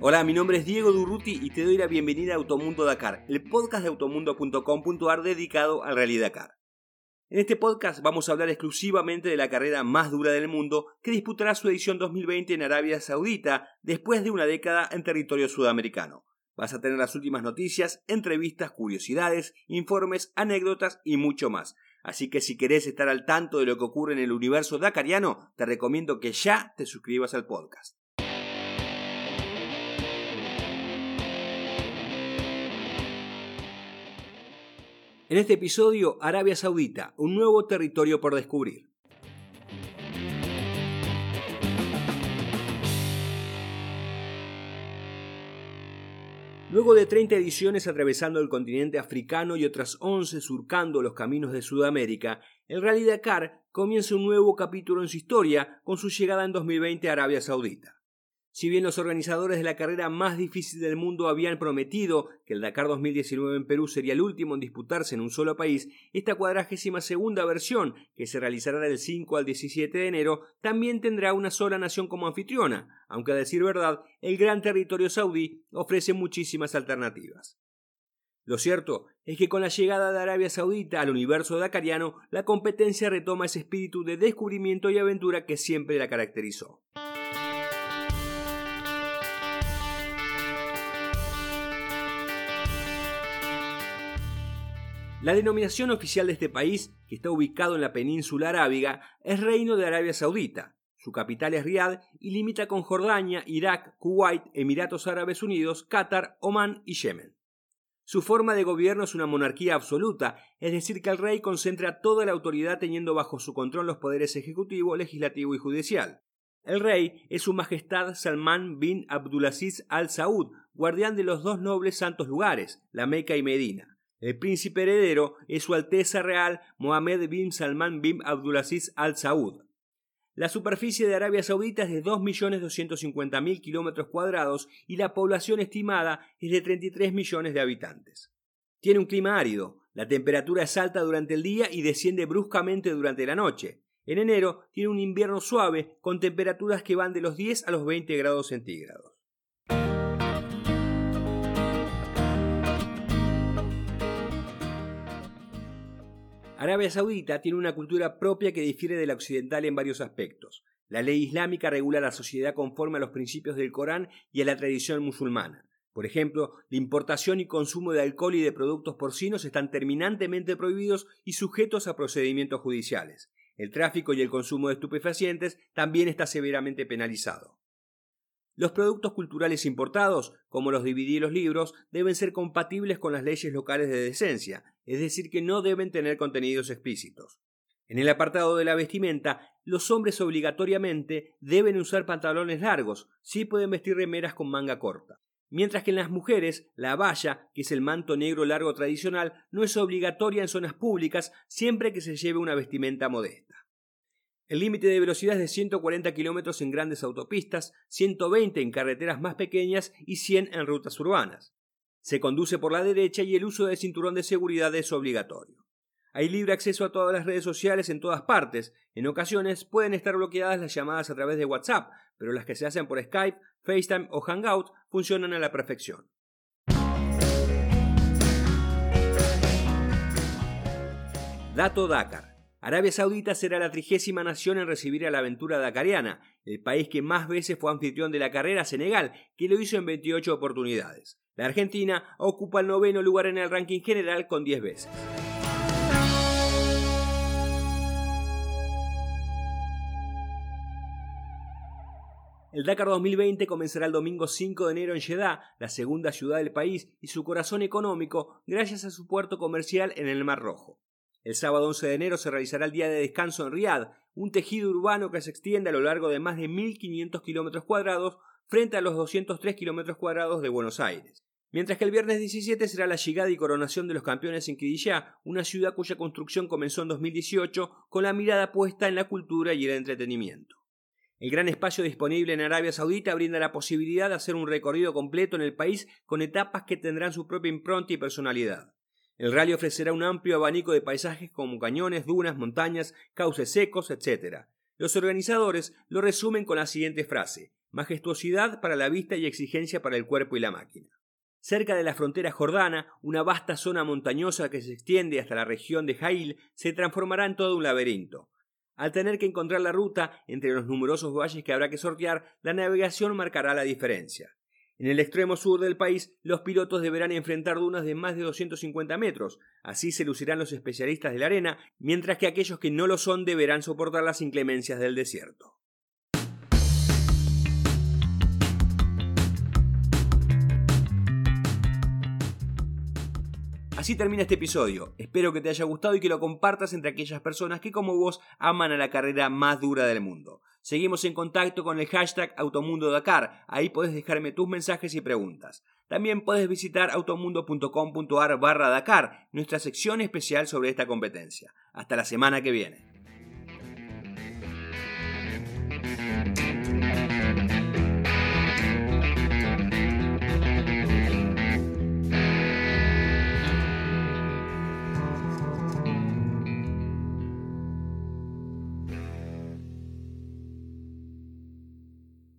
Hola, mi nombre es Diego Durruti y te doy la bienvenida a Automundo Dakar, el podcast de automundo.com.ar dedicado al Rally Dakar. En este podcast vamos a hablar exclusivamente de la carrera más dura del mundo que disputará su edición 2020 en Arabia Saudita después de una década en territorio sudamericano. Vas a tener las últimas noticias, entrevistas, curiosidades, informes, anécdotas y mucho más. Así que si querés estar al tanto de lo que ocurre en el universo dakariano, te recomiendo que ya te suscribas al podcast. En este episodio, Arabia Saudita, un nuevo territorio por descubrir. Luego de 30 ediciones atravesando el continente africano y otras 11 surcando los caminos de Sudamérica, el Rally Dakar comienza un nuevo capítulo en su historia con su llegada en 2020 a Arabia Saudita. Si bien los organizadores de la carrera más difícil del mundo habían prometido que el Dakar 2019 en Perú sería el último en disputarse en un solo país, esta cuadragésima segunda versión, que se realizará del 5 al 17 de enero, también tendrá una sola nación como anfitriona, aunque a decir verdad, el gran territorio saudí ofrece muchísimas alternativas. Lo cierto es que con la llegada de Arabia Saudita al universo dakariano, la competencia retoma ese espíritu de descubrimiento y aventura que siempre la caracterizó. La denominación oficial de este país, que está ubicado en la península arábiga, es Reino de Arabia Saudita. Su capital es Riad y limita con Jordania, Irak, Kuwait, Emiratos Árabes Unidos, Qatar, Omán y Yemen. Su forma de gobierno es una monarquía absoluta, es decir, que el rey concentra toda la autoridad teniendo bajo su control los poderes ejecutivo, legislativo y judicial. El rey es su majestad Salman bin Abdulaziz al Saud, guardián de los dos nobles santos lugares, la Meca y Medina. El príncipe heredero es Su Alteza Real Mohammed bin Salman bin Abdulaziz Al Saud. La superficie de Arabia Saudita es de 2.250.000 kilómetros cuadrados y la población estimada es de 33 millones de habitantes. Tiene un clima árido, la temperatura es alta durante el día y desciende bruscamente durante la noche. En enero tiene un invierno suave con temperaturas que van de los 10 a los 20 grados centígrados. Arabia Saudita tiene una cultura propia que difiere de la occidental en varios aspectos. La ley islámica regula la sociedad conforme a los principios del Corán y a la tradición musulmana. Por ejemplo, la importación y consumo de alcohol y de productos porcinos están terminantemente prohibidos y sujetos a procedimientos judiciales. El tráfico y el consumo de estupefacientes también está severamente penalizado. Los productos culturales importados, como los DVD y los libros, deben ser compatibles con las leyes locales de decencia, es decir, que no deben tener contenidos explícitos. En el apartado de la vestimenta, los hombres obligatoriamente deben usar pantalones largos, sí pueden vestir remeras con manga corta. Mientras que en las mujeres, la valla, que es el manto negro largo tradicional, no es obligatoria en zonas públicas siempre que se lleve una vestimenta modesta. El límite de velocidad es de 140 km en grandes autopistas, 120 en carreteras más pequeñas y 100 en rutas urbanas. Se conduce por la derecha y el uso del cinturón de seguridad es obligatorio. Hay libre acceso a todas las redes sociales en todas partes. En ocasiones pueden estar bloqueadas las llamadas a través de WhatsApp, pero las que se hacen por Skype, FaceTime o Hangout funcionan a la perfección. Dato Dakar. Arabia Saudita será la trigésima nación en recibir a la aventura dakariana, el país que más veces fue anfitrión de la carrera Senegal, que lo hizo en 28 oportunidades. La Argentina ocupa el noveno lugar en el ranking general con 10 veces. El Dakar 2020 comenzará el domingo 5 de enero en Jeddah, la segunda ciudad del país y su corazón económico, gracias a su puerto comercial en el Mar Rojo. El sábado 11 de enero se realizará el día de descanso en Riad, un tejido urbano que se extiende a lo largo de más de 1.500 kilómetros cuadrados frente a los 203 kilómetros cuadrados de Buenos Aires. Mientras que el viernes 17 será la llegada y coronación de los campeones en Kidiyá, una ciudad cuya construcción comenzó en 2018 con la mirada puesta en la cultura y el entretenimiento. El gran espacio disponible en Arabia Saudita brinda la posibilidad de hacer un recorrido completo en el país con etapas que tendrán su propia impronta y personalidad. El rally ofrecerá un amplio abanico de paisajes como cañones, dunas, montañas, cauces secos, etc. Los organizadores lo resumen con la siguiente frase: majestuosidad para la vista y exigencia para el cuerpo y la máquina. Cerca de la frontera jordana, una vasta zona montañosa que se extiende hasta la región de Jail se transformará en todo un laberinto. Al tener que encontrar la ruta entre los numerosos valles que habrá que sortear, la navegación marcará la diferencia. En el extremo sur del país, los pilotos deberán enfrentar dunas de más de 250 metros, así se lucirán los especialistas de la arena, mientras que aquellos que no lo son deberán soportar las inclemencias del desierto. Así termina este episodio. Espero que te haya gustado y que lo compartas entre aquellas personas que como vos aman a la carrera más dura del mundo. Seguimos en contacto con el hashtag Automundo Dakar. Ahí podés dejarme tus mensajes y preguntas. También puedes visitar automundo.com.ar barra Dakar, nuestra sección especial sobre esta competencia. Hasta la semana que viene.